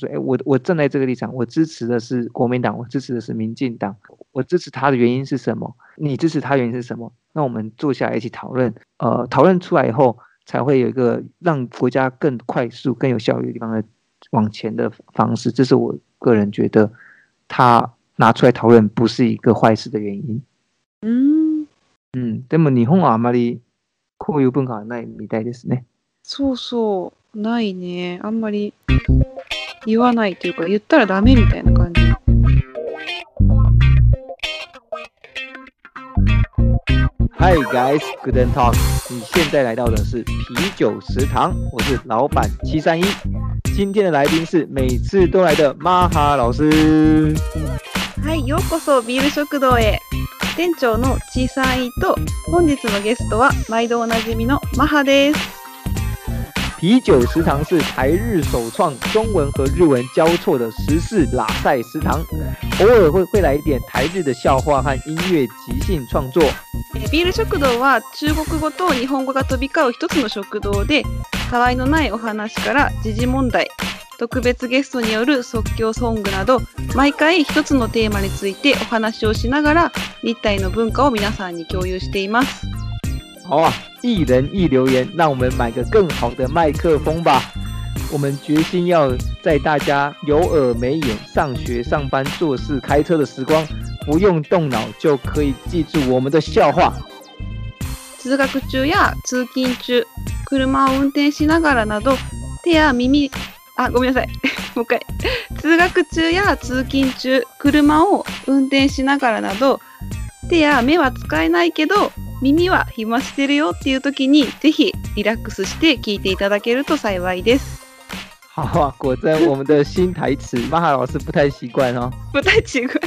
说，哎，我我站在这个立场，我支持的是国民党，我支持的是民进党，我支持他的原因是什么？你支持他原因是什么？那我们坐下来一起讨论，呃，讨论出来以后，才会有一个让国家更快速、更有效率的地方的往前的方式。这是我个人觉得，他拿出来讨论不是一个坏事的原因。うん。うん、でも日本はあまりこういう文化はないみたいですね。そうそう。ないね。あんまり 言わないというか、言ったらダメみたいな感じ。Hi guys, good and talk。你现在来到的是啤酒食堂，我是老板七三一。今天的来宾是每次都来的老师。はい、ようこそビール食堂へ。店長のちいさんいと、本日のゲストは毎度おなじみのマハです。啤酒食堂是台日首创中文和日文交错的时事拉塞食堂，偶尔会会来一点台日的笑话和音乐即兴创作。ビール食堂は中国語と日本語が飛び交う一つの食堂で、たわいのないお話から時事問題、特別ゲストによる即興ソングなど、毎回一つのテーマについてお話をしながら、日体の文化を皆さんに共有しています。好啊，一人一留言，让我们买个更好的麦克风吧。我们决心要在大家有耳没眼、上学、上班、做事、开车的时光，不用动脑就可以记住我们的笑话。通学中や通勤中、車を運転しながらなど、手や耳、あ、ごめんなさい。もう一回。通学中や通勤中、車を運転しながらなど、手や目は使えないけど、 耳は暇してるよっていう時に、ぜひリラックスして聞いていただけると幸いです。好啊，果真我们的新台词，玛哈老师不太习惯哦。不太奇怪。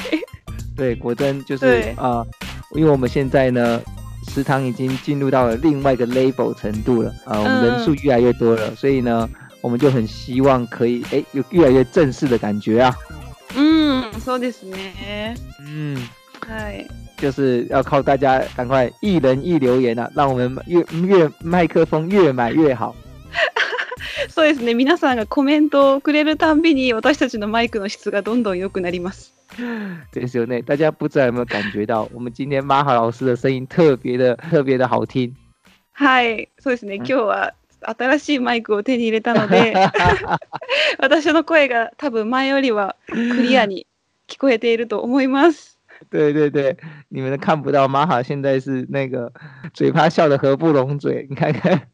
对，果真就是对啊、因为我们现在呢，食堂已经进入到了另外一个 level 程度了，呃，我们人数越来越多了，所以呢，我们就很希望可以哎有越来越正式的感觉啊。うん、そうですね。嗯，はい。就是要靠大家赶快一人一留言啊，让我们越越麦克风越买越好。そうですね。皆さんがコメントをくれるたんびに、私たちのマイクの質がどんどん良くなります。ですよね，大家不知道有没有感觉到，我们今天玛哈老师的声音特别的 特别的好听？はい、そうですね。うん今日は新しいマイクを手に入れたので、私の声が多分前よりはクリアに聞こえていると思います。对对对，你们看不到玛哈现在是那个嘴巴笑得合不拢嘴，你看看，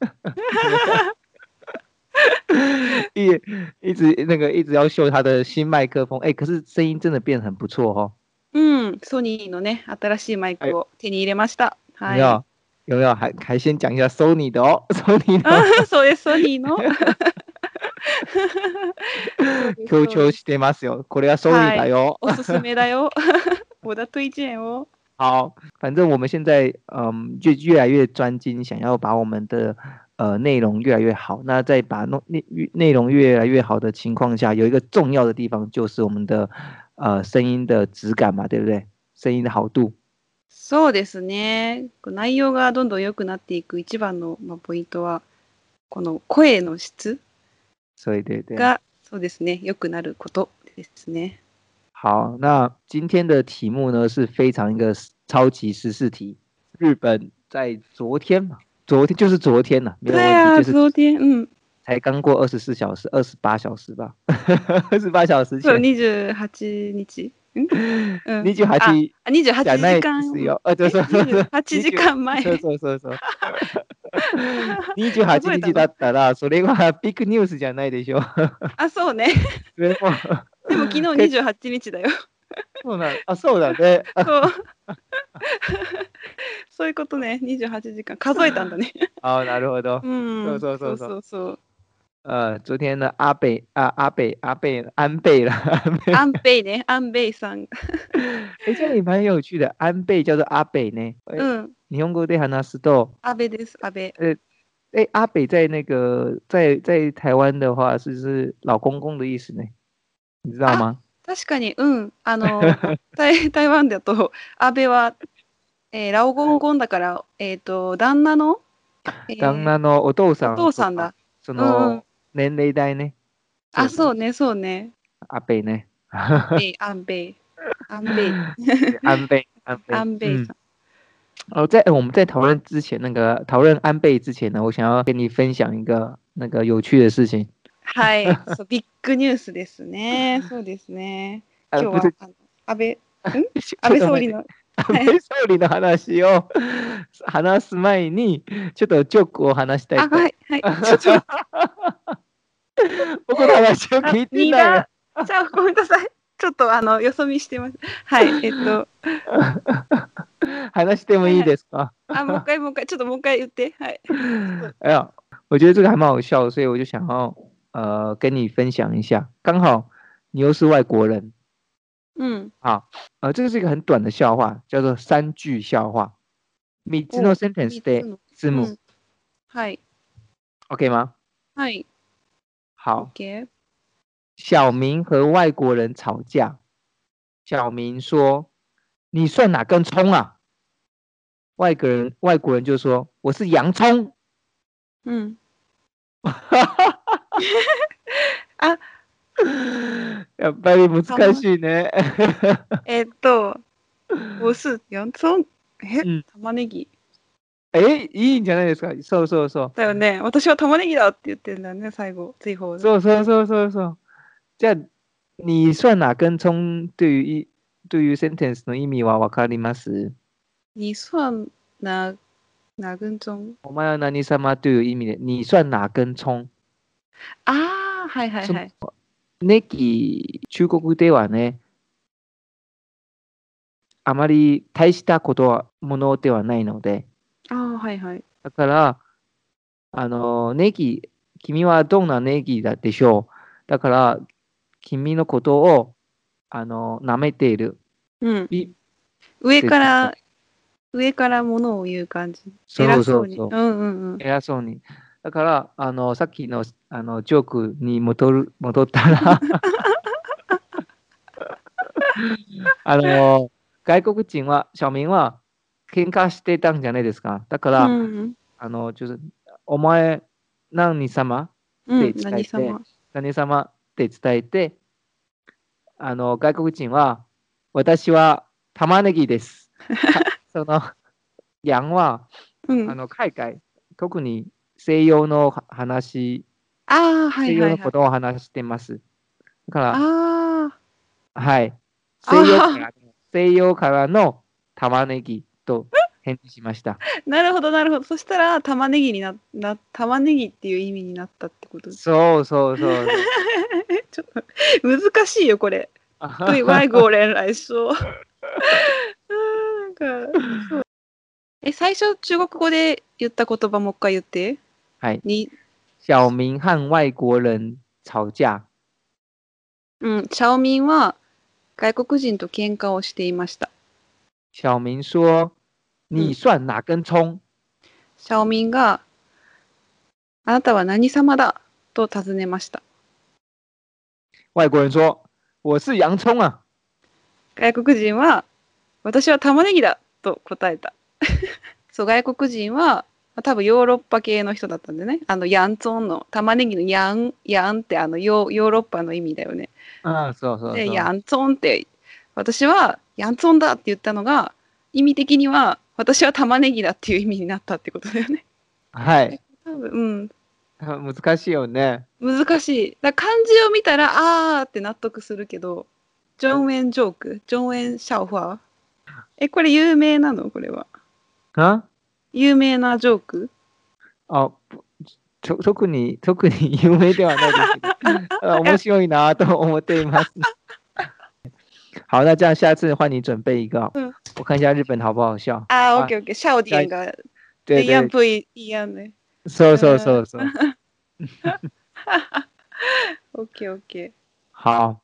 一一直那个一直要秀他的新麦克风，哎，可是声音真的变得很不错哦。うん、ソニーのね、新しいマイクを手に入れました。はい。有没有？有没有？还还先讲一下 Sony 的哦，Sony 的あそうです、ソニーの。強調してますよ。これは Sony だよ。おすすめだよ。我的推荐哦。好，反正我们现在嗯，就越来越专精，想要把我们的呃内容越来越好。那在把内内内容越来越好的情况下，有一个重要的地方就是我们的呃声音的质感嘛，对不对？声音的好度。そうですね。内容がどんどん良くなっていく一番の、まあ、ポイントは、この声の質。が、そうですね、良くなることですね。好，那今天的题目呢是非常一个超级时事题。日本在昨天嘛，昨天就是昨天了，没有对问啊、题，就是昨天、うん。才刚过二十四小时，二十八小时吧，二十八小时そう、前。 28日。 二十八時あ、28じゃないで時間。すよ。あ、そうそうそうそう。28時間前。そうそうそうそう。28日だったら、それはビッグニュースじゃないでしょ。あ、そうね。それもでも昨日28日だよ。そうなんあ、そうだね。あそう。そういうことね。28時間。数えたんだね。あ、なるほど。うん。そうそうそうそうそう呃，昨天呢，阿北啊，阿北阿北安倍啦，安倍。アンベイね。アンベイさん。哎，这里蛮有趣的，安倍叫做阿北呢。う哎ん。日本語で話すと，安倍です。安倍。哎，阿北在那个在在台湾的话，是是老公公的意思呢，你知道吗？確かに、うん。あの、台台湾だと、安倍は、えーラオゴンゴンだから、えっ、と、旦那の、えー旦那のお父さん。お父さんだ。そうんの年齢代ね。あ、そうね、そうね。阿贝呢？贝、安倍、安倍、安倍，安倍，安倍嗯。哦，在我们在讨论之前，那个讨论安倍之前呢，我想要跟你分享一个那个有趣的事情。はい、そうビッグニュースですね。そうですね。今日は安倍ちょ 安倍総理の安倍総理の話を話す前に、ちょっとジョークを話したいあ、と。はい、はい。ちょっと 僕の話を聞いて二ない。じゃあごめんなさい。ちょっとあのよそ見してます。はい、えっと、話してもいいですか？あ、もう一回もう一回、ちょっともう一回言って。はい。哎呀，我觉得这个还蛮好笑的，所以我就想要呃跟你分享一下。刚好你又是外国人，うん。呃，这个是一个很短的笑话，叫做三句笑话。三つので三つの済むうんはい。，OK 吗？はい。好， OK。小明和外国人吵架，小明说：“你算哪根葱啊？”外国人外国人就说：“我是洋葱。うん。あ、やっぱり難しいね。えっと、我是洋葱。え、うん玉ねぎ。 え、いいんじゃないですか？そうそうそう。だよね。私は玉ねぎだって言ってんだよね、最後、追放で。そうそうそうそうそう。じゃあ、你算哪根葱对于一对于 sentence の意味はわかります？你算哪哪根葱お前は何様という意味で、你算哪根葱ああ、はいはいそはい。ネギ、中国ではね、あまり大したことは、ものではないので、ああ、はいはい。だから、あの、ネギ、君はどんなネギだでしょう？だから、君のことを、あの、舐めている。うん。い上から、上からものを言う感じ。そう偉そうに。そうそうう。んうんうん。偉そうに。だから、あの、さっきの、あの、ジョークに戻る、戻ったら、あの、外国人は、小明は、喧嘩してたんじゃないですか。だから、うんあの、就是、お前、何様？うん。うんで、伝えて何様？何様？って伝えて、あの、外国人は、私は玉ねぎです。その、ヤンは、うん。あの、海外、特に西洋のは話、ああ、はいはいはい。西洋のことを話してます。だから、はい。あ西洋からの、西洋からの玉ねぎと返事しました。なるほどなるほど。そしたら玉ねぎになな玉ねぎっていう意味になったってこと？です。そうそうそう。ちょっと難しいよこれ。对外国人来说。なんかそうえ最初中国語で言った言葉もう一回言って。はい。に小明和外国人吵架。うん、シャオミンは外国人と喧嘩をしていました。小明说：“你算哪根葱？シャオミンがあなたは何様だ？と尋ねました。？”外国人说：“我是洋葱啊。外国人は私は玉ねぎだと答えた。そう外国人はまあ多分ヨーロッパ系の人だったんでね。あのヤンツォンの玉ねぎのヤンヤンってあのヨーヨーロッパの意味だよね。”嗯，そうそうでそう。ヤンツォンって私はヤンツォンだって言ったのが意味的には私は玉ねぎだっていう意味になったってことだよね。はい。多分うん難しいよね。難しい。だ漢字を見たらあーって納得するけどジョンエンジョーク？ジョンエンシャオファー？えこれ有名なの？これは。あ有名なジョーク？あ、と特に、特に有名ではないですけど 呃面白いなと思っています。好，那这样下次换你准备一个，嗯，我看一下日本好不好笑啊？OK OK，下午点一个，对一样不一一样的，说说说说，OK OK，好，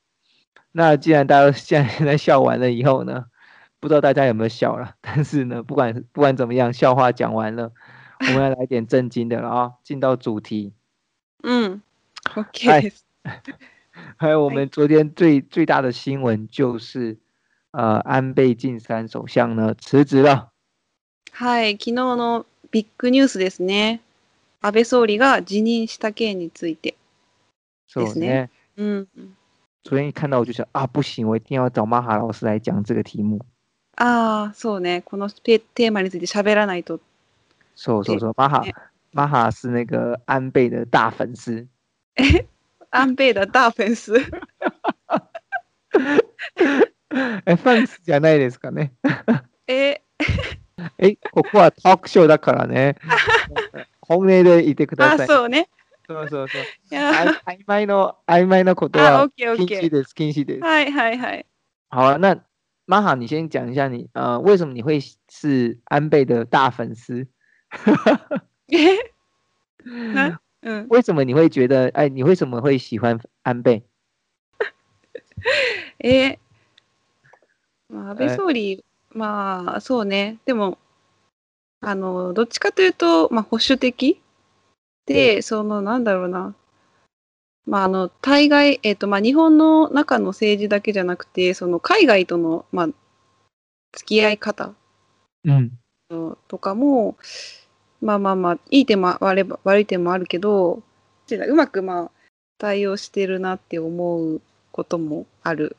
那既然大家现在现在笑完了以后呢，不知道大家有没有笑了？但是呢，不管不管怎么样，笑话讲完了，我们要来点正经的了啊、进到主题，嗯，OK。还有我们昨天最最大的新闻就是，呃，安倍晋三首相呢辞职了。はい、昨日のビッグニュースですね。安倍総理が辞任した件について。そうですねね。うん。昨天一看到我就想啊，不行，我一定要找玛哈老师来讲这个題目。ああ、そうね。このテテーマについて喋らないと。说说说，玛哈对玛哈是那个安倍的大粉丝。アンペイダ大フェンス。え、ファンスじゃないですかね。え、え、ここはトークショーだからね。本音でいてくだあさい。そうね。そうそうそう。いや曖昧の曖昧なことは。禁止です、禁止です。はいはいはい。好啊，那玛哈，你先讲一下你呃，为什么你会是安倍的大粉丝？えなうん。为什么你会觉得，哎，你为什么会喜欢安倍？えまあ、安倍え総理、まあ、そうね。でも、あの、どっちかというと、まあ、保守的？で、その、なんだろうな。まあ、あの、対外、えっ、と、まあ、日本の中の政治だけじゃなくて、その、海外との、まあ、付き合い方嗯とかも、まあまあまあ、いい点も悪い悪い点もあるけど、うまくまあ、対応してるなって思うこともある。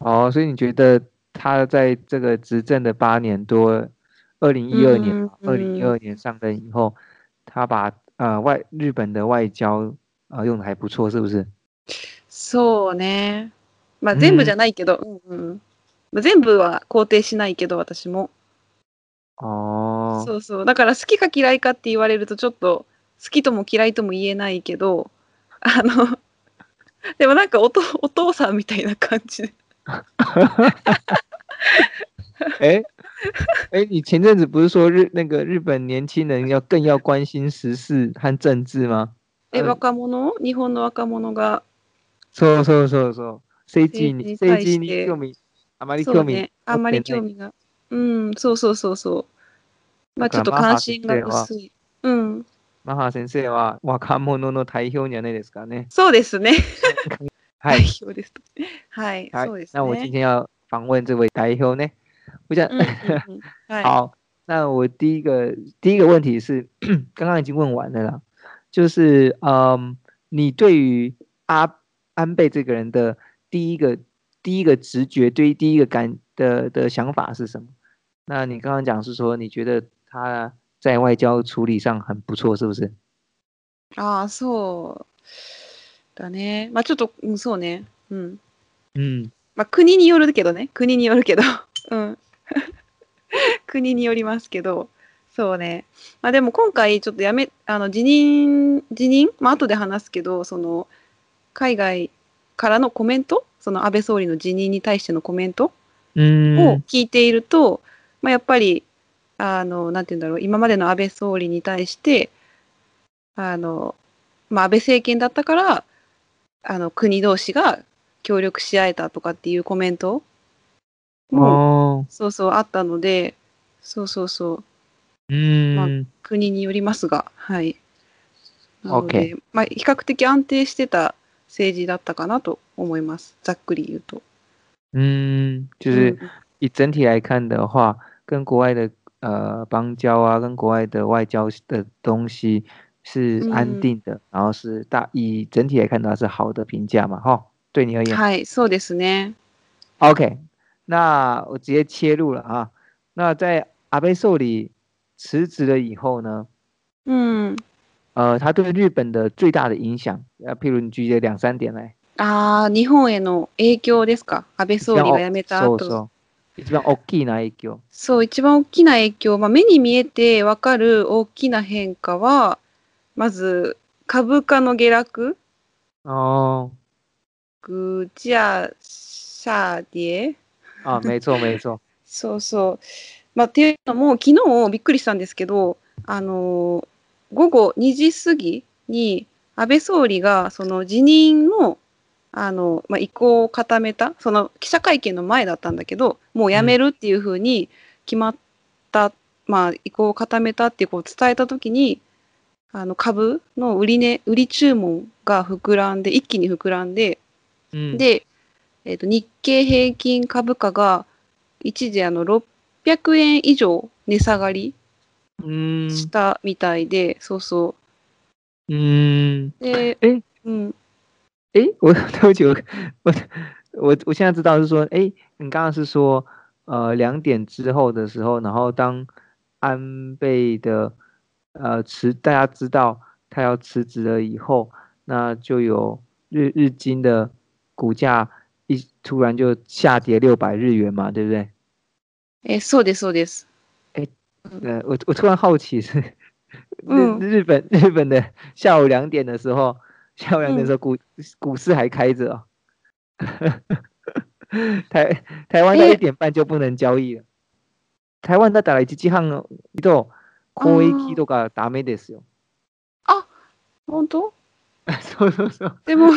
哦，所以你觉得他在这个执政的八年多，二零一二年嗯二零一二年上任以后，他把呃外日本的外交呃用的还不错，是不是？そうね。まあうん全部じゃないけど、うんうんまあ、全部は肯定しないけど、私も。哦，そうそう。だから好きか嫌いかって言われるとちょっと好きとも嫌いとも言えないけど、あの、でもなんかおとお父さんみたいな感じで。哎哎，你前阵子不是说日那个日本年轻人要更要关心時事和政治吗？え、うん若者？日本の若者が、そうそうそうそう。政治に政治に興味あまり興味ね。あんまり興味が。うん、そうそうそうそう。まあちょっと関心が薄い。うん。マハ先生は若者の代表じゃないですかね。そうですね。代はい。表です。はい、はいそうです那我今ね。天要访问这位代表呢，我想、うんうんうんはい。好，那我第一个第一个问题是 刚刚已经问完了啦，就是嗯，你对于阿安倍这个人的第一个第一个直觉，对于第一个感的的想法是什么？那你刚刚讲是说你觉得他在外交处理上很不错，是不是？ああ、そうだね。まあちょっと、うん、そうね。うん。嗯まあ国によるけどね。国によるけど。うん。国によりますけど。そうね。まあでも今回ちょっとやめ、あの、辞任、辞任？まあ後で話すけど、その、海外からのコメント？その安倍総理の辞任に対してのコメントを嗯聞いていると、まあ、やっぱりあのなんて言うんだろう今までの安倍総理に対してあの、まあ、安倍政権だったからあの国同士が協力し合えたとかっていうコメントも哦そうそうあったのでそうそうそう。嗯国によりますがはい。なので、まあ、比較的安定してた政治だったかなと思いますざっくり言うと。嗯，就う是ん以整体来看的话，跟国外的呃邦交啊，跟国外的外交的东西是安嗯定的，然后是大以整体来看的话是好的评价嘛，哈，对你而言。はいそうですね。 OK，那我直接切入了啊。那在安倍受理辞职了以后呢，うん呃，他对日本的最大的影响，呃，譬如你举例两三点来。 ああ、日本への影響ですか？安倍総理が辞めた後。そうそう。一番大きな影響。そう、一番大きな影響、まあ、目に見えてわかる大きな変化は、まず株価の下落、哦，グジャシャーディエ。啊，没错没错。そうそう。まあ、っていうのも、昨日びっくりしたんですけど、あのー午後2時過ぎに安倍総理がその辞任のあの、まあ、意向を固めた、その記者会見の前だったんだけど、もう辞めるっていうふうに決まった、まあ、意向を固めたっていうこう伝えたときに、あの株の売り,、ね、売り注文が膨らんで、一気に膨らんで、嗯，で、えー、と日経平均株価が一時あの600円以上値下がり嗯したみたいで、そうそ嗯，う。で、え？うん、诶，我对不起，我我我我现在知道是说，诶，你刚刚是说，呃，两点之后的时候，然后当安倍的呃辞，大家知道他要辞职了以后，那就有日日经的股价一突然就下跌六百日元嘛，对不对？え、そうです、そうです。呃，我我突然好奇是日嗯日本日本的下午两点的时候， 下午两点的时候股股市还开着、哦，台台湾在诶一点半就不能交易了。台湾だったら1時半のと交易とかダメですよ。本当そうそうそう。でも、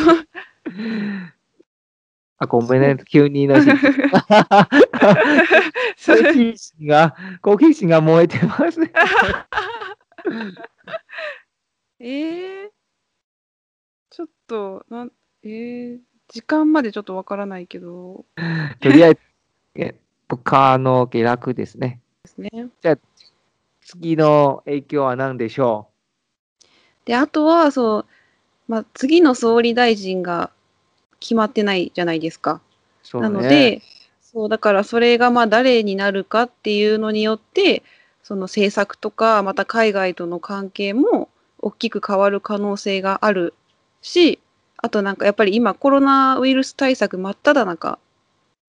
あ、ごめんね、急にのし。好奇心が、好奇心が燃えてます。えー、ちょっと、なん、えー、時間までちょっとわからないけど、とりあえず、え物価の下落ですね。ですね。次の影響は何でしょで、あとは、そう、まあ、次の総理大臣が決まってないじゃないですか。うそうなね。ので、そう、だからそれがまあ誰になるかっていうのによって、その政策とか、また海外との関係も大きく変わる可能性があるし、あとなんかやっぱり今コロナウイルス対策真っ只中。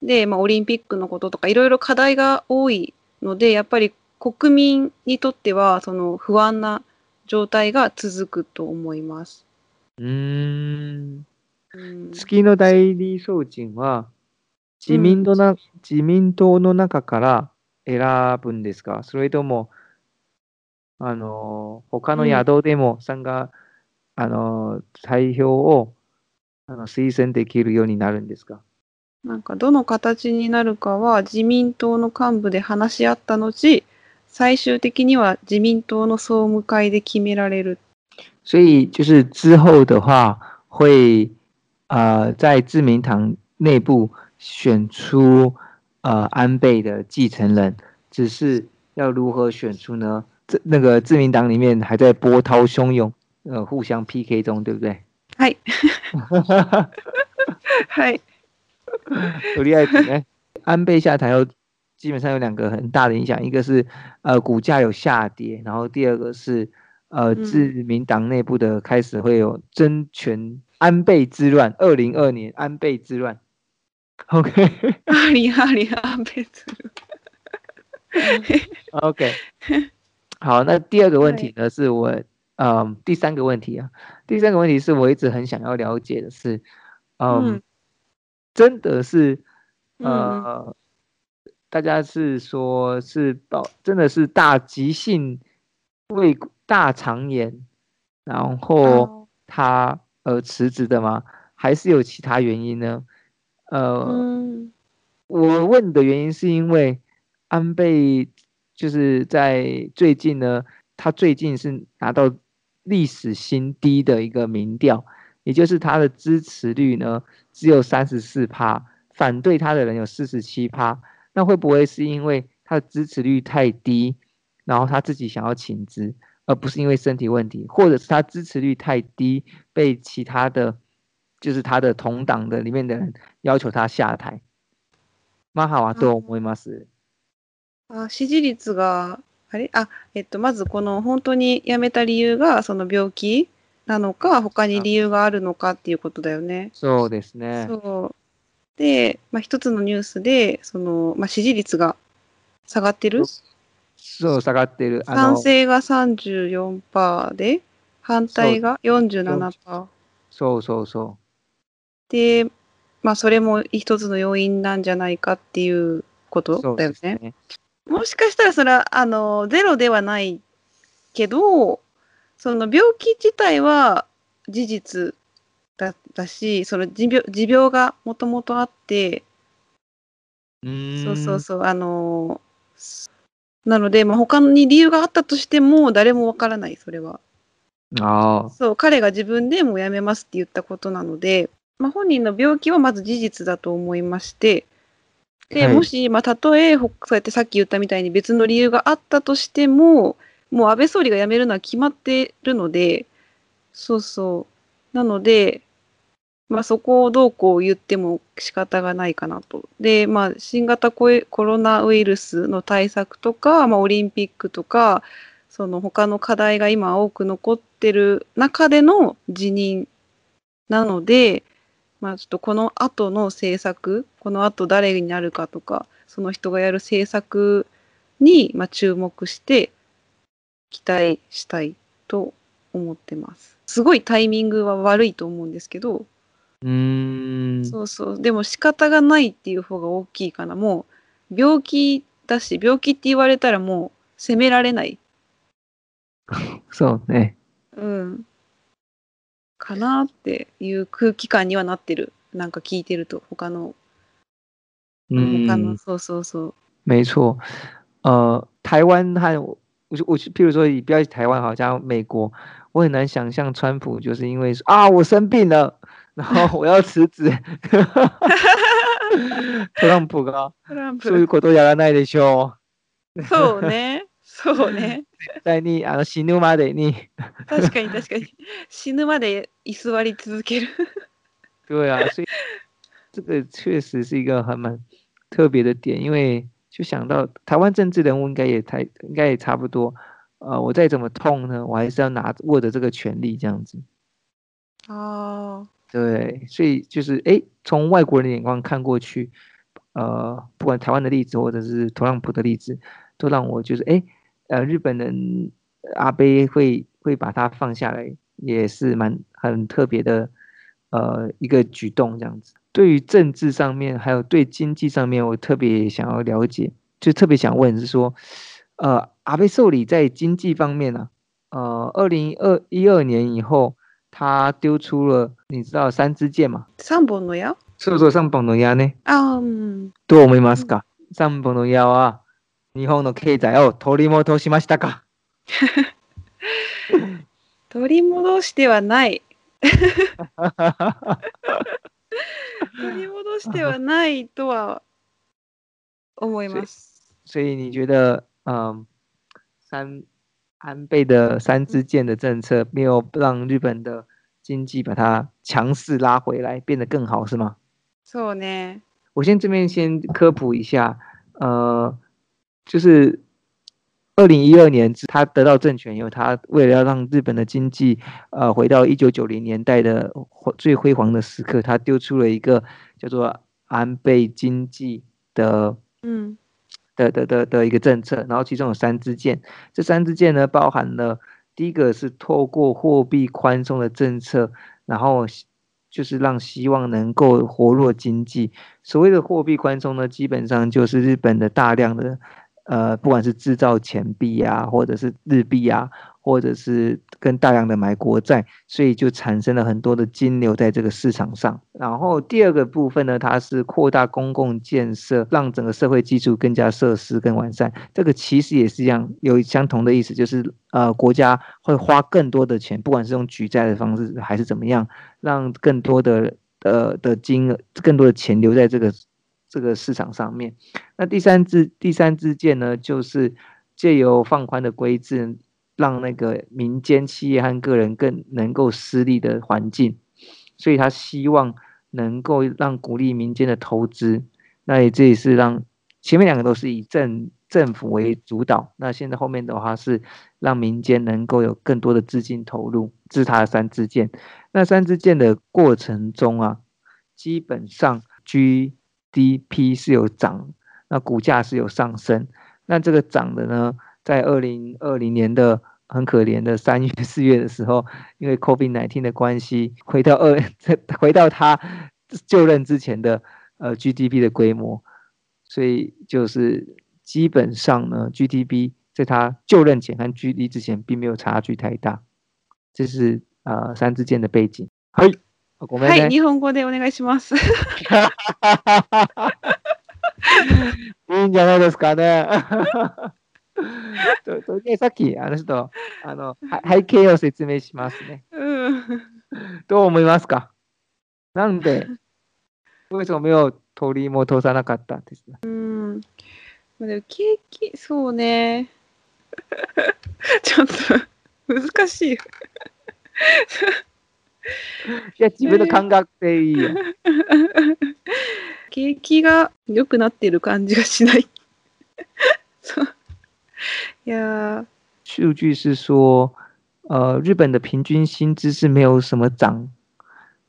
で、まあ、オリンピックのこととかいろいろ課題が多いので、やっぱり国民にとってはその不安な状態が続くと思います。うーん。うん、月の代理総人は、自民党な、自民党の中から選ぶんですか？それとも、あの、他の宿でも参加、あの、代表をあの推薦できるようになるんですか？なんかどの形になるかは自民党の幹部で話し合った後、最終的には自民党の総務会で決められる。所以就是之后的话，会呃在自民党内部选出呃安倍的继承人，只是要如何选出呢？这那个自民党里面还在波涛汹涌，呃，互相 PK 中，对不对？はい。はい。とりあえず呢，安倍下台后，基本上有两个很大的影响，一个是呃股价有下跌，然后第二个是呃嗯自民党内部的开始会有争权安倍之乱，二零二年安倍之乱。OK ありありあ別。 OK，好，那第二个问题呢，是我 嗯第三个问题啊，第三个问题是我一直很想要了解的是，嗯，嗯真的是嗯呃，大家是说是报真的是大急性胃大肠炎，然后あ他呃辞职的吗？还是有其他原因呢？呃，うん我问的原因是因为安倍就是在最近呢，他最近是拿到 历史新低的一个民调，也就是他的支持率呢只有三十四趴，反对他的人有四十七趴。那会不会是因为他的支持率太低，然后他自己想要请职，而不是因为身体问题，或者是他支持率太低，被其他的就是他的同党的里面的人要求他下台？マハはどう思います？あ支持率が、 あれ？あ、えっと、まずこの本当に辞めた理由がその病気なのか、他に理由があるのかっていうことだよね。そうですね。そう。で、まあ、一つのニュースで、その、まあ、支持率が下がってる？そう下がってる。賛成が34%で、反対が47%。そうそうそで、まあ、それも一つの要因なんじゃないかっていうこう。そうとだよね。もしかしたらそれは、あの、ゼロではないけど、その病気自体は事実だだし、その持病持病がもともとあって、そうそうそう、あのーなので、まあ、他に理由があったとしても、誰もわからない、それは。ああ、そう、彼が自分でもう辞めますって言ったことなので、まあ、本人の病気はまず事実だと思いまして、で、はいもし、まあ、たとえ、ほそうやってさっき言ったみたいに別の理由があったとしても、もう安倍総理が辞めるのは決まってるので、そうそう。なので、まあ、そこをどうこう言っても仕方がないかなと。で、まあ、新型ココロナウイルスの対策とか、まあ、オリンピックとか、その他の課題が今多く残ってる中での辞任なので、まあ、ちょっとこの後の政策、この後誰になるかとか、その人がやる政策に、まあ、注目して期待したいと思ってます。すごいタイミングは悪いと思うんですけど、うーん。そうそう。でも仕方がないっていう方が大きいかな。もう病気だし、病気って言われたらもう責められない。そうね。うん。かなっていう空気感にはなってる。なんか聞いてると、他の、嗯他の、そうそうそう。没错，呃，台湾和我我譬如说以不要台湾好，像美国，我很难想象川普就是因为说啊我生病了，然后我要辞职。トランプが。そういうことやらないでしょそうね。そうね。う。絶対にあの死ぬまでに。確かに確かに。死ぬまで居座り続ける。对啊，所以这个确实是一个还蛮特别的点，因为就想到台湾政治人物应该也太应该也差不多。呃，我再怎么痛呢，我还是要拿握着这个权利这样子。ああ。对，所以就是诶，从外国人的眼光看过去，呃，不管台湾的例子或者是特朗普的例子，都让我就是诶， 呃，日本人阿贝会会把他放下来，也是蛮很特别的，呃，一个举动这样子。对于政治上面，还有对经济上面，我特别想要了解，就特别想问是说，呃，阿贝受理在经济方面呢、呃，二零二一二年以后。他丢出了，你知道三支箭吗？三本の矢そうそう、三本の矢ね。ああ、うん。どう思いますか、三本の矢は 日本の経済を取り戻しましたか？取り戻してはない。取り戻してはないとは思います。所以你觉得，嗯，三安倍的三支箭的政策没有让日本的经济把它强势拉回来，变得更好，是吗？そうね。我先这边先科普一下，呃，就是二零一二年他得到政权以后，他为了要让日本的经济呃回到一九九零年代的最辉煌的时刻，他丢出了一个叫做安倍经济的嗯。的的的的一个政策，然后其中有三支箭，这三支箭呢包含了第一个是透过货币宽松的政策，然后就是让希望能够活络经济。所谓的货币宽松呢，基本上就是日本的大量的呃，不管是制造钱币啊，或者是日币啊，或者是跟大量的买国债，所以就产生了很多的金流在这个市场上。然后第二个部分呢，它是扩大公共建设，让整个社会基础更加设施更完善。这个其实也是一样，有相同的意思，就是呃，国家会花更多的钱，不管是用举债的方式还是怎么样，让更多的呃的金额、更多的钱留在这个这个市场上面。那第三支第三支箭呢，就是借由放宽的规制，让那个民间企业和个人更能够施力的环境，所以他希望能够让鼓励民间的投资。那也这也是让前面两个都是以政政府为主导，那现在后面的话是让民间能够有更多的资金投入，这是他的三支箭。那三支箭的过程中啊，基本上居 GDP 是有涨。那股价是有上升，那这个涨的呢，在二零二零年的很可怜的三月四月的时候，因为 COVID 1 9的关系，回到二 回到他就任之前的呃 GDP 的规模，所以就是基本上呢，GDP 在他就任前和 G D 之前并没有差距太大，这是呃三支箭的背景。嘿、ごめんはい、ね。日本語でお願いします。いいんじゃないですかね。ととりあえずさっきあの人あのは背景を説明しますね。うん。どう思いますか？なんで为什么没有取り戻さなかったんですかうん。まあでも景気、そうね。ちょっと難しい。いや、自分の感覚でいいよ。景気が良くなってる感じがしない。いやー、数据是说，呃，日本的平均薪资是没有什么涨，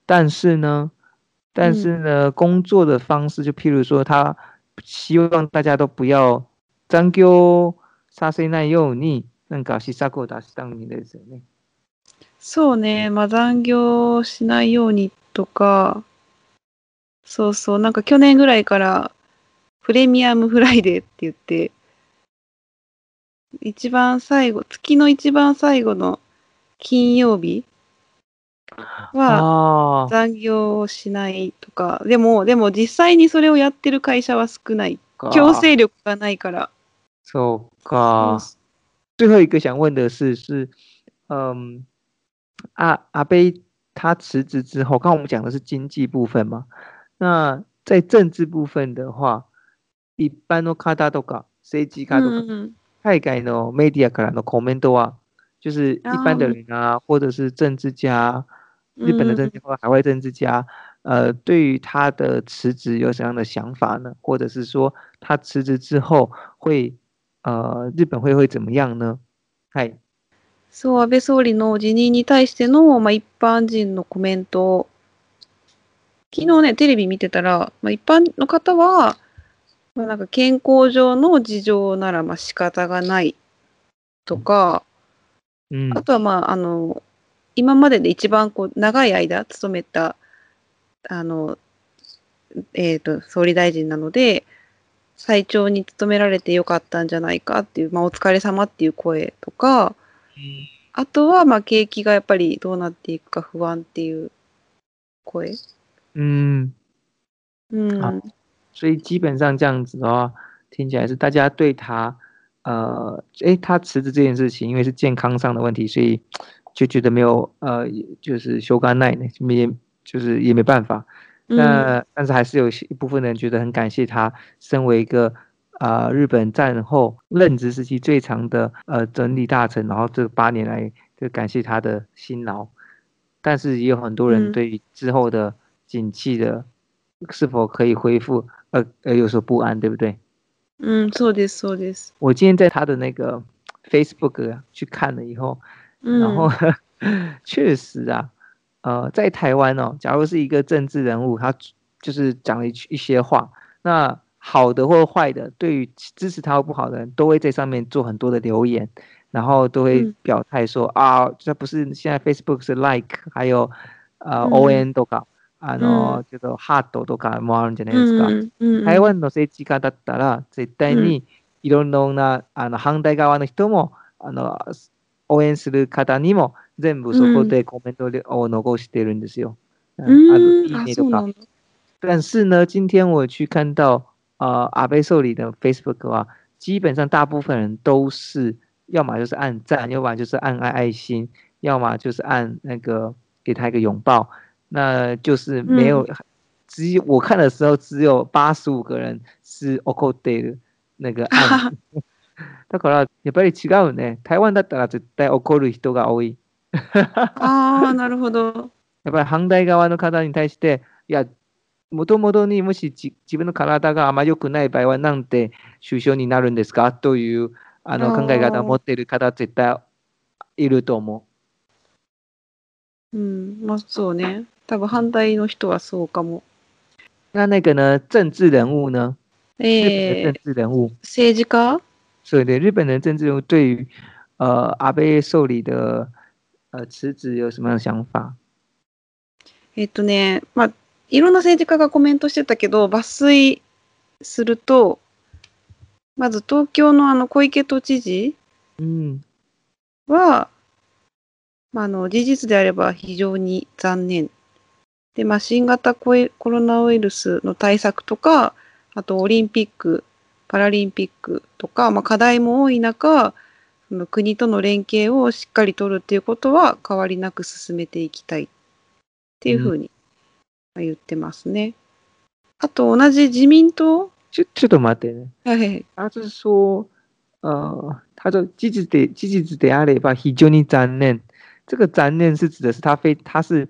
但是呢，但是呢，工作的方式就譬如说，他希望大家都不要残業させないように、なんか施策を出したんですよね。そうね、まあ、残業しないようにとか、そうそう、なんか去年ぐらいからプレミアムフライデーって言って、一番最後、月の一番最後の金曜日は残業をしないとか、でも、でも実際にそれをやってる会社は少ない。強制力がないから。そうか。最后一个想问的是，是，嗯，阿阿贝他辞职之后，刚刚我们讲的是经济部分嘛，那在政治部分的话，一般の方とか政治家とかうんうん海外のメディアからのコメントは，就是一般的人啊，或者是政治家，日本的政治家或海外政治家，呃，对于他的辞职有什么样的想法呢？或者是说他辞职之後会，呃，日本会会怎么样呢？はい。 そう、安倍総理の辞任に対しての、まあ、一般人のコメント。昨日ね、テレビ見てたら、まあ、一般の方は、まあ、なんか健康上の事情ならまあ仕方がないとか、うん。あとはまあ、あの、今までで一番こう長い間務めた、あの、えっ、と、総理大臣なので、最長に務められてよかったんじゃないかっていう、まあ、お疲れ様っていう声とか、あとは、まあ、景気がやっぱりどうなっていくか不安っていう声。嗯，うん。あ所以基本上这样子的话，听起来是大家对他，呃，诶，他辞职这件事情，因为是健康上的问题，所以就觉得没有，呃，就是修干奈呢，也就是也没办法。那但是还是有一部分人觉得很感谢他，身为一个啊、呃日本战后任职时期最长的呃整理大臣，然后这八年来就感谢他的辛劳。但是也有很多人嗯对于之后的景气的是否可以恢复，呃呃有所不安，对不对？うん、そうです、そうです。我今天在他的那个 Facebook 啊去看了以后，うん、然后确实啊，呃，在台湾哦，假如是一个政治人物，他就是讲了一一些话，那 好的或坏的，对于支持他或不好的人，都会在上面做很多的留言，然后都会嗯。表态说、啊，这不是现在 Facebook 是 like，还有呃嗯。ON とか、あの、けどハートとかもあるんじゃないですか。うんうん、台湾の政治家だったら絶対にいろんな、あの反対側の人もあの応援する方にも全部そこでコメントを残してるんですよ。うあのいいねとか。但是呢，今天我去看到呃阿贝受理的 Facebook 啊，基本上大部分人都是要么就是按赞，要么就是按爱爱心，要么就是按那个给他一个拥抱，那就是没有，只有我看的时候只有八十五个人是 OK 的那个按。だからやっぱり違うね。台湾だったら絶対怒る人が多い。ああ、なるほど。やっぱり反対側の方に対して、いや、 もともとにもしじ自分の体があまり良くない場合は、なんて首相になるんですか？というあの考え方を持っている方、絶対いると思うん、まあそうね。多分反対の人はそうかも。う。那那个呢，政治人物呢？えー政、治人物，政治家？所以对日本的政治人物对于呃安倍受理的呃辞职有什么样的想法？えっとね、まあ、いろんな政治家がコメントしてたけど、抜粋すると、まず東京のあの小池都知事うん、は、まあ、あの事実であれば非常に残念。で、まあ、新型コロナウイルスの対策とか、あとオリンピック、パラリンピックとか、まあ、課題も多い中、その国との連携をしっかり取るっていうことは変わりなく進めていきたいっていうふうにまあ言ってますね。あと同じ自民党？ちょちょっと待ってね。はい。他是说，呃，他说事実で事実であれば非常に残念。这个残念是指的是他非他是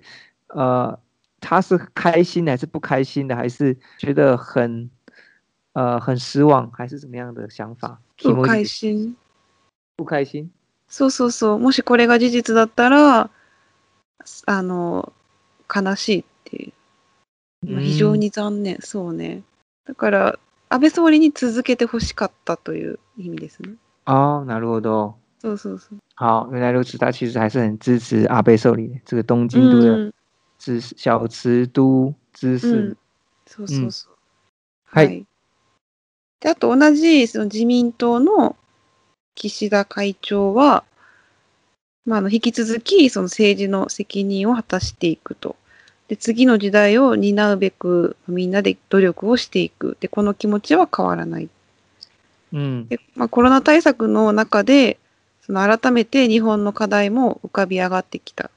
呃他是开心的还是不开心的，还是觉得很呃很失望，还是怎么样的想法？不開心。不開心。そうそうそう。もしこれが事実だったら、あの、悲しいっていう。まあ非常に残念。そうね。だから、安倍総理に続けてほしかったという意味ですね。哦，なるほど。そうそうそう。好，原来如此，他其实还是很支持阿倍受理的这个东京都的うん知识小池都知う事ん。そうそうそう。はい。で、あと同じその自民党の岸田会長は、まあ、あの引き続きその政治の責任を果たしていくと。で、次の時代を担うべくみんなで努力をしていく。で、この気持ちは変わらない。嗯で、まあ、コロナ対策の中で、その改めて日本の課題も浮かび上がってきた。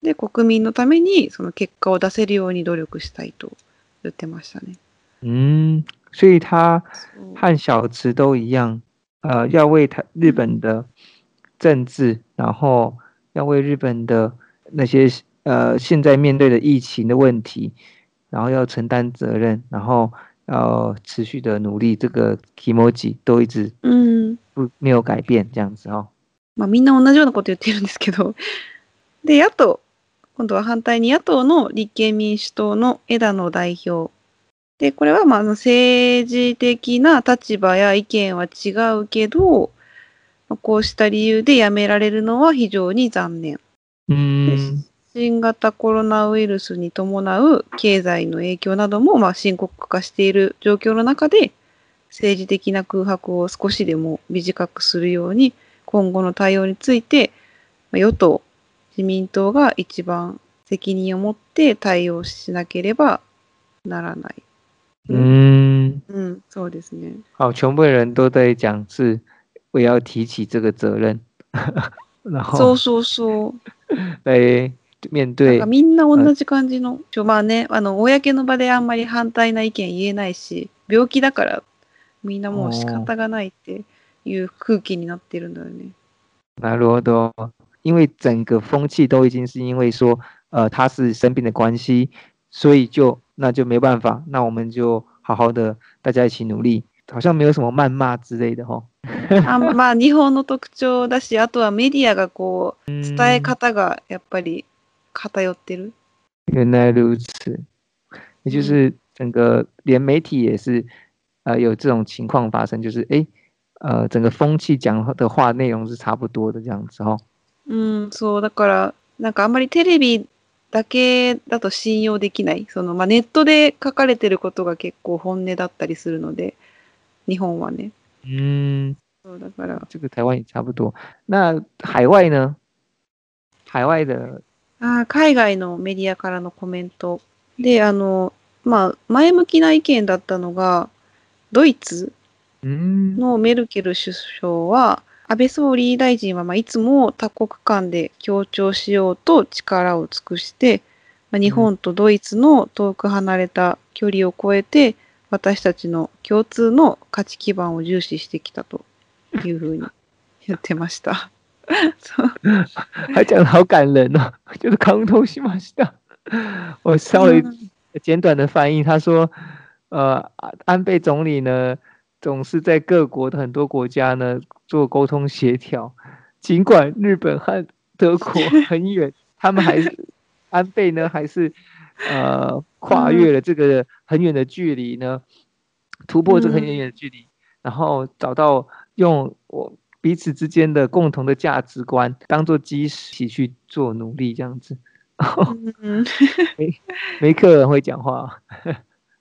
で、国民のためにその結果を出せるように努力したいと言ってましたね。嗯，所以他和小池都一样，呃，要为他日本的政治，然后要为日本的那些呃现在面对的疫情的问题，然后要承担责任，然后要持续的努力，这个 kimoji 都一直うん。不没有改变，这样子哦。まあみんな同じようなこと言ってるんですけど。で、野党。今度は反対に野党の立憲民主党の枝野代表。で、これはまあ政治的な立場や意見は違うけど、まあこうした理由で辞められるのは非常に残念。嗯新型コロナウイルスに伴う経済の影響などもまあ深刻化している状況の中で政治的な空白を少しでも短くするように今後の対応についてまあ与党自民党が一番責任を持って対応しなければならない。嗯，うん、そうですね。好，全部人都在讲是我要提起这个责任，然后そうそうそう。来面なん对かみんな同じ感じの、ちょまあね、あの、公の場であんまり反対な意見言えないし、病気だからみんなもう仕方がないっていう空気になってるんだよね。なるほど，因为整个风气都已经是因为说，呃，他是生病的关系，所以就那就没办法，那我们就好好的大家一起努力，好像没有什么谩骂之类的哈。あまあ、日本の特徴だし、あとはメディアがこう、伝え嗯方がやっぱり偏ってる？原来如此，也就是整个连媒体也是，呃，有这种情况发生，就是诶，呃，整个风气讲的话内容是差不多的这样子哦。うん、そう、だから、なんかあんまりテレビだけだと信用できない。その、まあ、ネットで書かれてることが結構本音だったりするので、日本はね。嗯，そう、だから、这个台湾也差不多。那海外呢？海外的，あー海外のメディアからのコメント。で、あの、まあ、前向きな意見だったのが、ドイツ嗯のメルケル首相は、安倍総理大臣はまあいつも多国間で協調しようと力を尽くして、まあ、日本とドイツの遠く離れた距離を超えて、私たちの共通の価値基盤を重視してきたというふうに言ってました。そう他讲的好感人哦，就是康通西马西达。我稍微嗯。简短的翻译，他说，呃，安安倍总理呢，总是在各国的很多国家呢做沟通协调，尽管日本和德国很远，他们还是安倍呢还是呃跨越了这个很远的距离呢，突破这个很远的距离，然后找到用我彼此之间的共同的价值观当做基石，去做努力，这样子。うん没客人会讲话，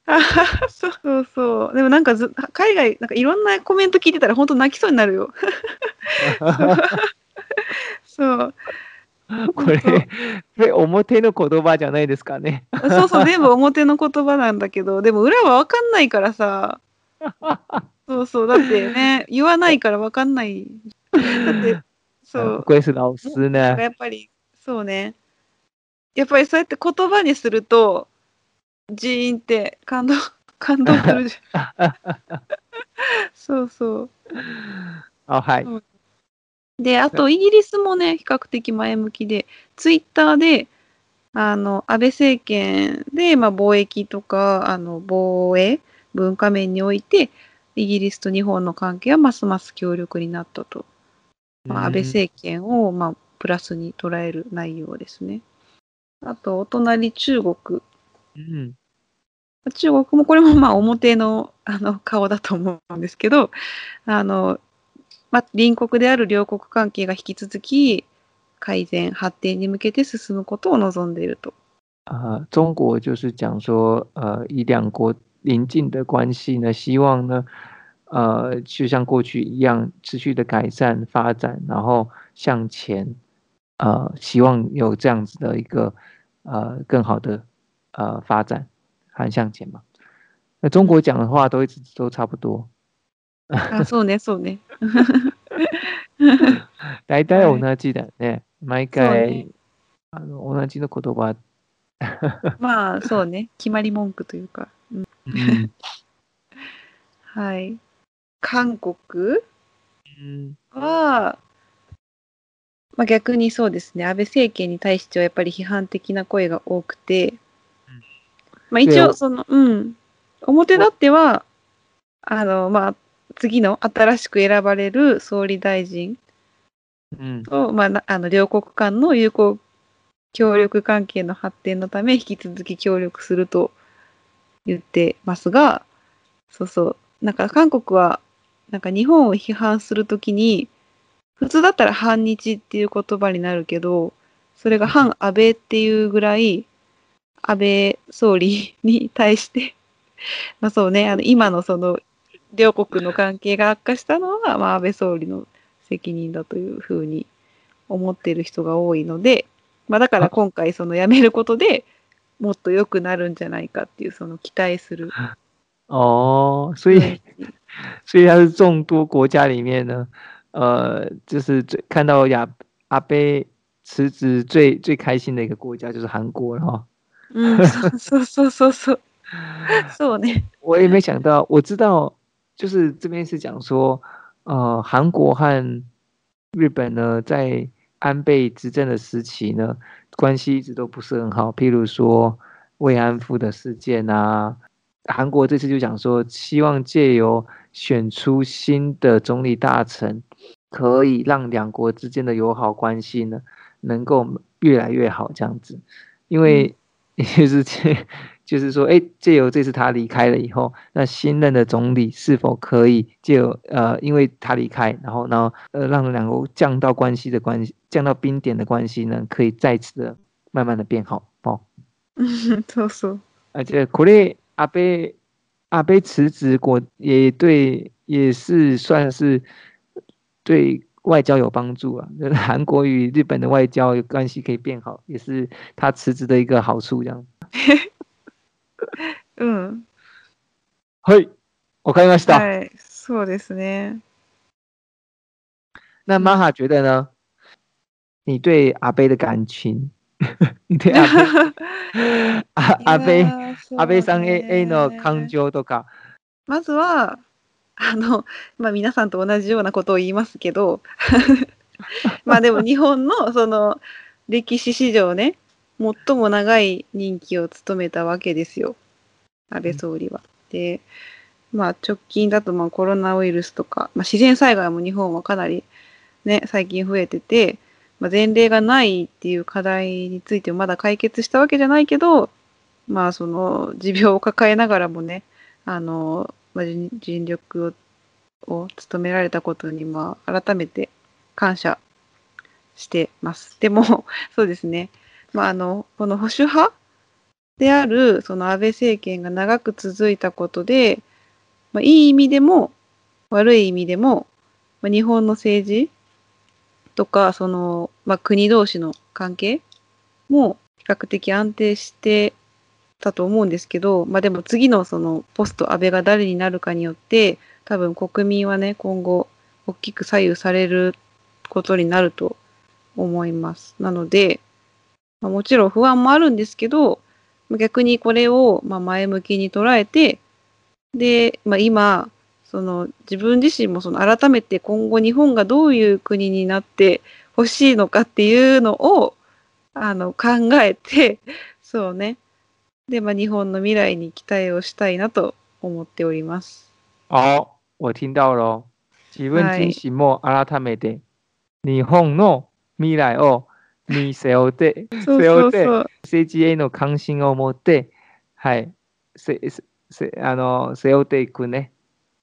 あそうそうそう。でもなんかず海外、なんかいろんなコメント聞いてたら本当泣きそうになるよ。そう。これ、これ表の言葉じゃないですかね。そうそう、全部表の言葉なんだけど、でも裏はわかんないからさ。そうそう、だってね、言わないからわかんない。だって、そう。不愧是老师呢。やっぱり、そうね。やっぱりそうやって言葉にすると、ジーンって感動、感動するじゃん。そうそう。好，嗨嗯，で、あとイギリスもね、比較的前向きで、ツイッターで、あの、安倍政権で、まあ、貿易とか、あの、防衛、文化面において、イギリスと日本の関係はますます強力になったと。まあ、安倍政権を、まあ、プラスに捉える内容ですね。あと、お隣中国。うん。中国もこれもまあ表のあの顔だと思うんですけど、あの、まあ、隣国である両国関係が引き続き改善、発展に向けて進むことを望んでいると。啊、中国就是讲说，呃，以两国邻近的关系呢，希望呢，呃，就像过去一样，持续的改善发展，然后向前，呃，希望有这样子的一个呃更好的呃发展和向前嘛。那中国讲的话都一直都差不多，あ、そうね、そうね。大体同じだね。毎回ね。あの同じの言葉。まあ、そうね。決まり文句というか。はい。韓国うんは、まあ、逆にそうですね、安倍政権に対してはやっぱり批判的な声が多くて、まあ、一で応、その、うん、表立っては、あの、まあ、次の新しく選ばれる総理大臣うん。と、まあな、あの両国間の友好協力関係の発展のため、引き続き協力すると言ってますが、そうそう、なんか韓国は、なんか日本を批判するときに、普通だったら反日っていう言葉になるけど、それが反安倍っていうぐらい、安倍総理に対して、まあそうね、あの今のその両国の関係が悪化したのは、まあ安倍総理の責任だというふうに思っている人が多いので、まあだから今回その辞めることでもっと良くなるんじゃないかっていうその期待する。哦，所以 所以他是众多国家里面呢，呃，就是最看到亚阿贝辞职最最开心的一个国家就是韩国了哈。うん、そうそうそうそう。そうね。我也没想到，我知道，就是这边是讲说，呃，韩国和日本呢，在安倍执政的时期呢，关系一直都不是很好。譬如说慰安妇的事件啊，韩国这次就讲说，希望借由选出新的总理大臣，可以让两国之间的友好关系呢，能够越来越好这样子。因为就是借就是说，哎，借由这次他离开了以后，那新任的总理是否可以借由呃，因为他离开，然后然后呃，让两国降到关系的关系，降到冰点的关系呢，可以再次的慢慢的变好哦。うんそうそう。而且これ阿贝阿贝辞职国也对，也是算是对外交有帮助啊。就是韩国与日本的外交关系可以变好，也是他辞职的一个好处。这样。 うん。はい、わかりました。はい。そうですね。那玛哈觉得呢？你对阿贝的感情，你对阿贝？阿阿贝阿贝さんへねへの感情とか、まずは、あの、まあ、皆さんと同じようなことを言いますけど、まあでも日本のその歴史史上ね、最も長い任期を務めたわけですよ、安倍総理は。で、まあ直近だとまあコロナウイルスとか、まあ、自然災害も日本はかなりね、最近増えてて、まあ、前例がないっていう課題についてもまだ解決したわけじゃないけど、まあその持病を抱えながらもね、あの、まあ、尽尽力をを務められたことに、まあ、改めて感謝してます。でも、そうですね。まあ、あの、この保守派である、その安倍政権が長く続いたことで、まあ、いい意味でも、悪い意味でも、まあ、日本の政治とか、その、まあ、国同士の関係も比較的安定してたと思うんですけど、まあでも次のそのポスト安倍が誰になるかによって、多分国民はね、今後大きく左右されることになると思います。なので、まあ、もちろん不安もあるんですけど、逆にこれをまあ前向きに捉えて、で、まあ、今、その自分自身もその改めて今後日本がどういう国になってほしいのかっていうのをあの考えて そうねで、まあ、日本の未来に期待をしたいなと思っております。哦，我听到了。自分自身も改めて日本の未来を見背負って、そう背負ってそうそう。政治への関心を持って、はい、せせせあの背負っていくね。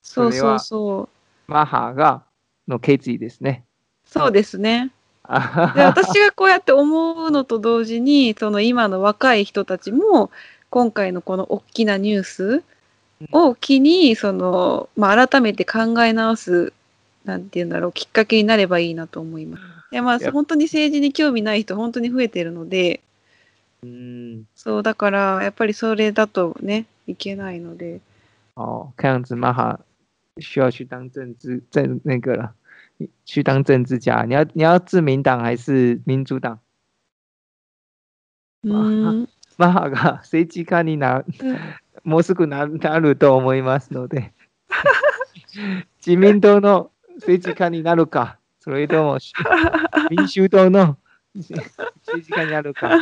そうそうそう。マハがの決意ですね。そうですね。で私がこうやって思うのと同時にその今の若い人たちも今回のこの大きなニュースを機にその、まあ、改めて考え直すなんて言うんだろうきっかけになればいいなと思います。いやまあ本当に政治に興味ない人本当に増えてるので。嗯，そうだからやっぱりそれだとねいけないので。哦，看样子玛哈需要去当政治政那个了，你去当政治家。你要你要自民党还是民主党？うーんマハが政治家になもうすぐななると思いますので、自 民党の政治家になるか、それともし民衆党の政治家になるか、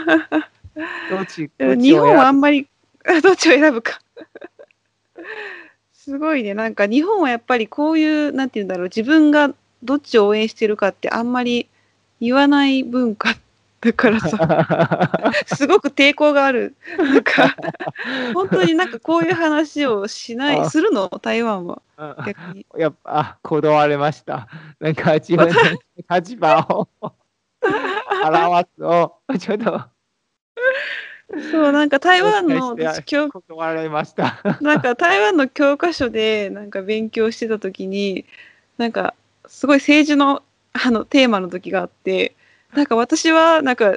どっちどっち日本はあんまり どっちを選ぶか。すごいね。なんか日本はやっぱりこういうなんて言うんだろう。自分がどっちを応援してるかってあんまり言わない文化だからさ すごく抵抗がある。なんか 本当になんかこういう話をしなあ。いするの？台湾は。逆に。やっぱ、あ、断れました。なんか自分の立場を 表すを、ちょっと。そうなんか台湾の断られました。なんか台湾の教科書でなんか勉強してた時になんかすごい政治のあのテーマの時があって なんか私はなんか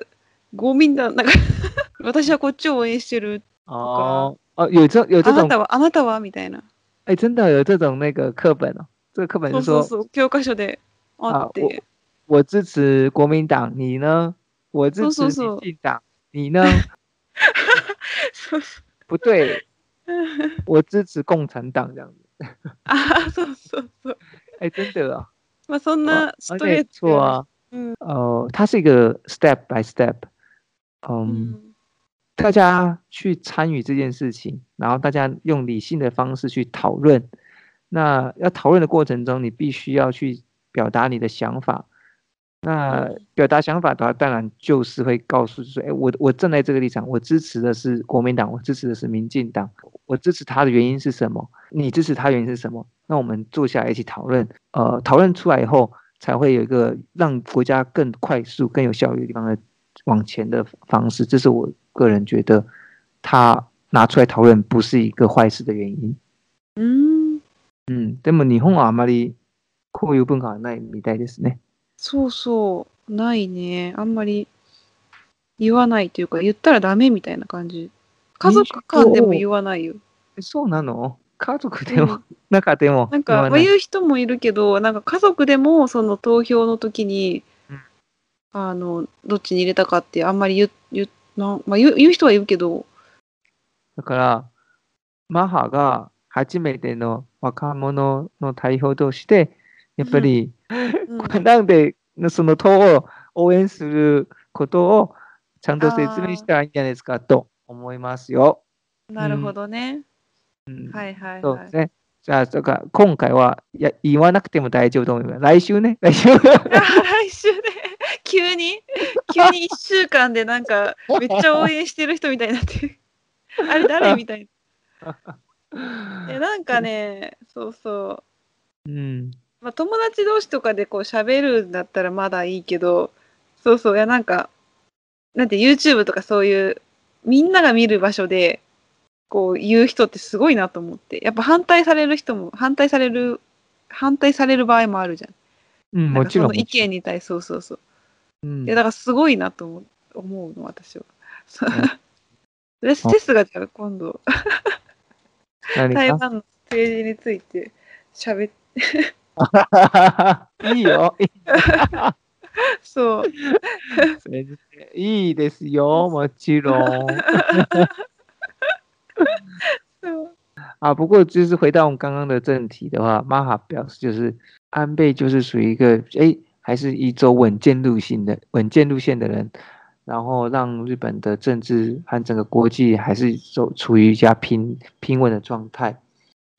国民党なんか 私はこっちを応援してる哦哦，有这有这あな种たはあなたは？みたいな。哎，真的有这种那个课本哦。这个课本そうそうそう。教科書であって。あ我支持国民党，你呢？我支持そうそうそう民进党，你呢？そうそう。不对，我支持共产党这样子。あそうそうそう。哎，真的哦，まあそん哇なストレート错啊。嗯呃，它是一个 step by step，う嗯，大家去参与这件事情，然后大家用理性的方式去讨论。那要讨论的过程中，你必须要去表达你的想法。那嗯表达想法的话，当然就是会告诉说，哎，我我站在这个立场，我支持的是国民党，我支持的是民进党，我支持他的原因是什么？你支持他原因是什么？那我们坐下来一起讨论，呃，讨论出来以后，才会有一个让国家更快速、更有效率的地方的往前的方式。这是我个人觉得，他拿出来讨论不是一个坏事的原因。うんうん、でも日本はあまりこういう文化はないみたいですね。そうそうないねあんまり言わないというか言ったらダメみたいな感じ家族間でも言わないよえそうなの？家族でも、うん。中でもなんか、まあ、言う人もいるけどなんか家族でもその投票の時に、うん。あのどっちに入れたかってあんまり言う言うな、まあ、言う言う人は言うけど。だから、マハが初めての若者の代表として、やっぱり、うん。なんでその党を応援することをちゃんと説明したらいいんじゃないですかと思いますよ。なるほどね、うんはいはいはいそうですね。じゃあ、だから今回はいや言わなくても大丈夫と思います。来週ね、来週。あ来週ね急に？急に1週間でなんかめっちゃ応援してる人みたいになってるあれ誰みたいな えなんかねそうそううん。まあ、友達同士とかでこう喋るんだったらまだいいけどそうそういやなんかなんて YouTube とかそういうみんなが見る場所でこう言う人ってすごいなと思ってやっぱ反対される人も反対される反対される場合もあるじゃん。うん、もちろん。その意見に対してそうそうそう。うんいやだからすごいなと思う思うの私は。そううん 私テスがじゃあ今度台湾の政治について喋って いいよ。そういいですよ、もちろん。啊，不过就是回到我们刚刚的正题的话，马哈表示就是安倍就是属于一个哎，还是一走稳健路线的稳健路线的人，然后让日本的政治和整个国际还是走处于一家平平稳的状态。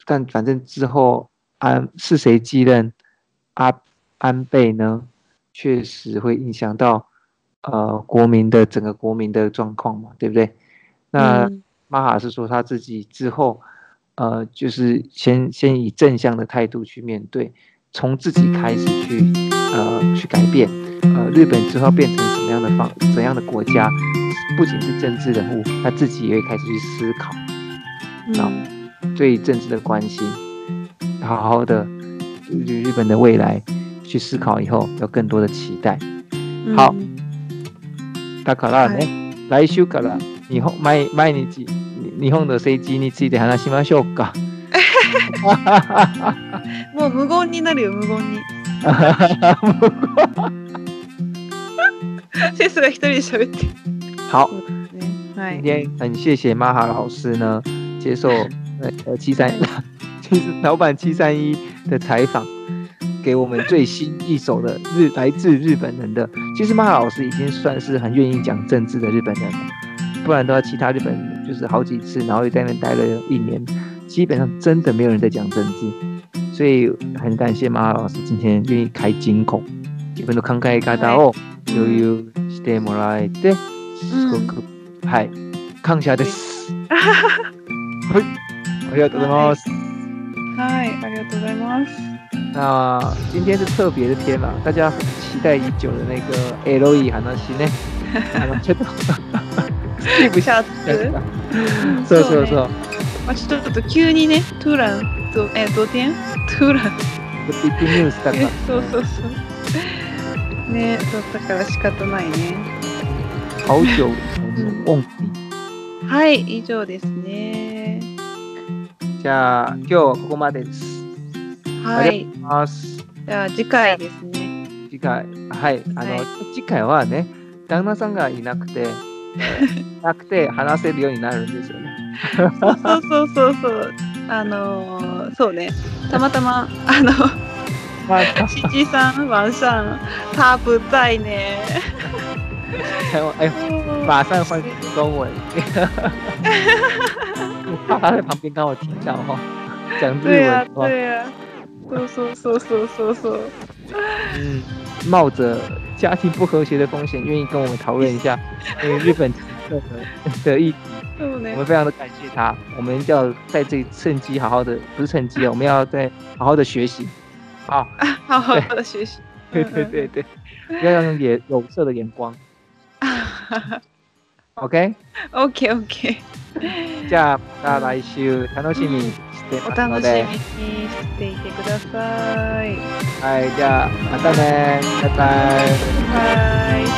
但反正之后安是谁继任阿安倍呢？确实会影响到呃国民的整个国民的状况嘛，对不对？那马哈是说他自己之后呃就是先先以正向的态度去面对，从自己开始去呃去改变呃日本之后变成什么样的方怎样的国家，不仅是政治人物，他自己也会开始去思考，啊对政治的关心，好好的对日本的未来。去思考以后有更多的期待。好，だからね、来週から日本毎毎日 日本の政治について話しましょうか。もう無言になるよ無言に。セスが一人で喋って。好，今天很谢谢马哈老师呢，接受呃七三，其实老板七三一的采访。给我们最新一手的日来自日本人的，其实马老师已经算是很愿意讲政治的日本人了， 不然的话，其他日本就是好几次，然后又在那边待了一年，基本上真的没有人在讲政治，所以很感谢马老师今天愿意开金口，基本都慷慨解答哦，共有してもらえてすごくはい感謝です。はい、ありがとうございます。はい、ありがとうございます。那今天是特别的天了，大家很期待已久的那个 L E 还能新 呢，还能觉得記不下そうそうそう。まあちょっと急にね、トゥーランとえドテントゥーラン。ビッグニュースだから。そうそうそう。ね、そうだから仕方ないね。好久のはい、以上ですね。じゃあ今日はここまでです。はい。ます。じゃあ次回ですね。次回、はい。あの、はい、次回はね、旦那さんがいなくて、なくて話せるようになるんですよね。そうそうそうそう。あのー、そうね。たまたま、あの、七七三晚上他不在呢。哎，马上换中文。怕他在旁边刚好听到哈，讲日文。对呀，对呀。说说说说说说，嗯，冒着家庭不和谐的风险，愿意跟我们讨论一下关于日本的的议题，我们非常的感谢他。我们要在这趁机好好的，不是趁机啊，我们要在好好的学习，好，好好的学习，对对对对，要用眼有色的眼光。OK，OK OK，じゃあまた来週楽しみ。 てますのでお楽しみにしていてください。はいじゃあまたね。バイバイ。バイ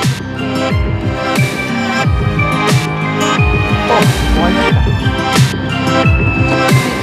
バイ。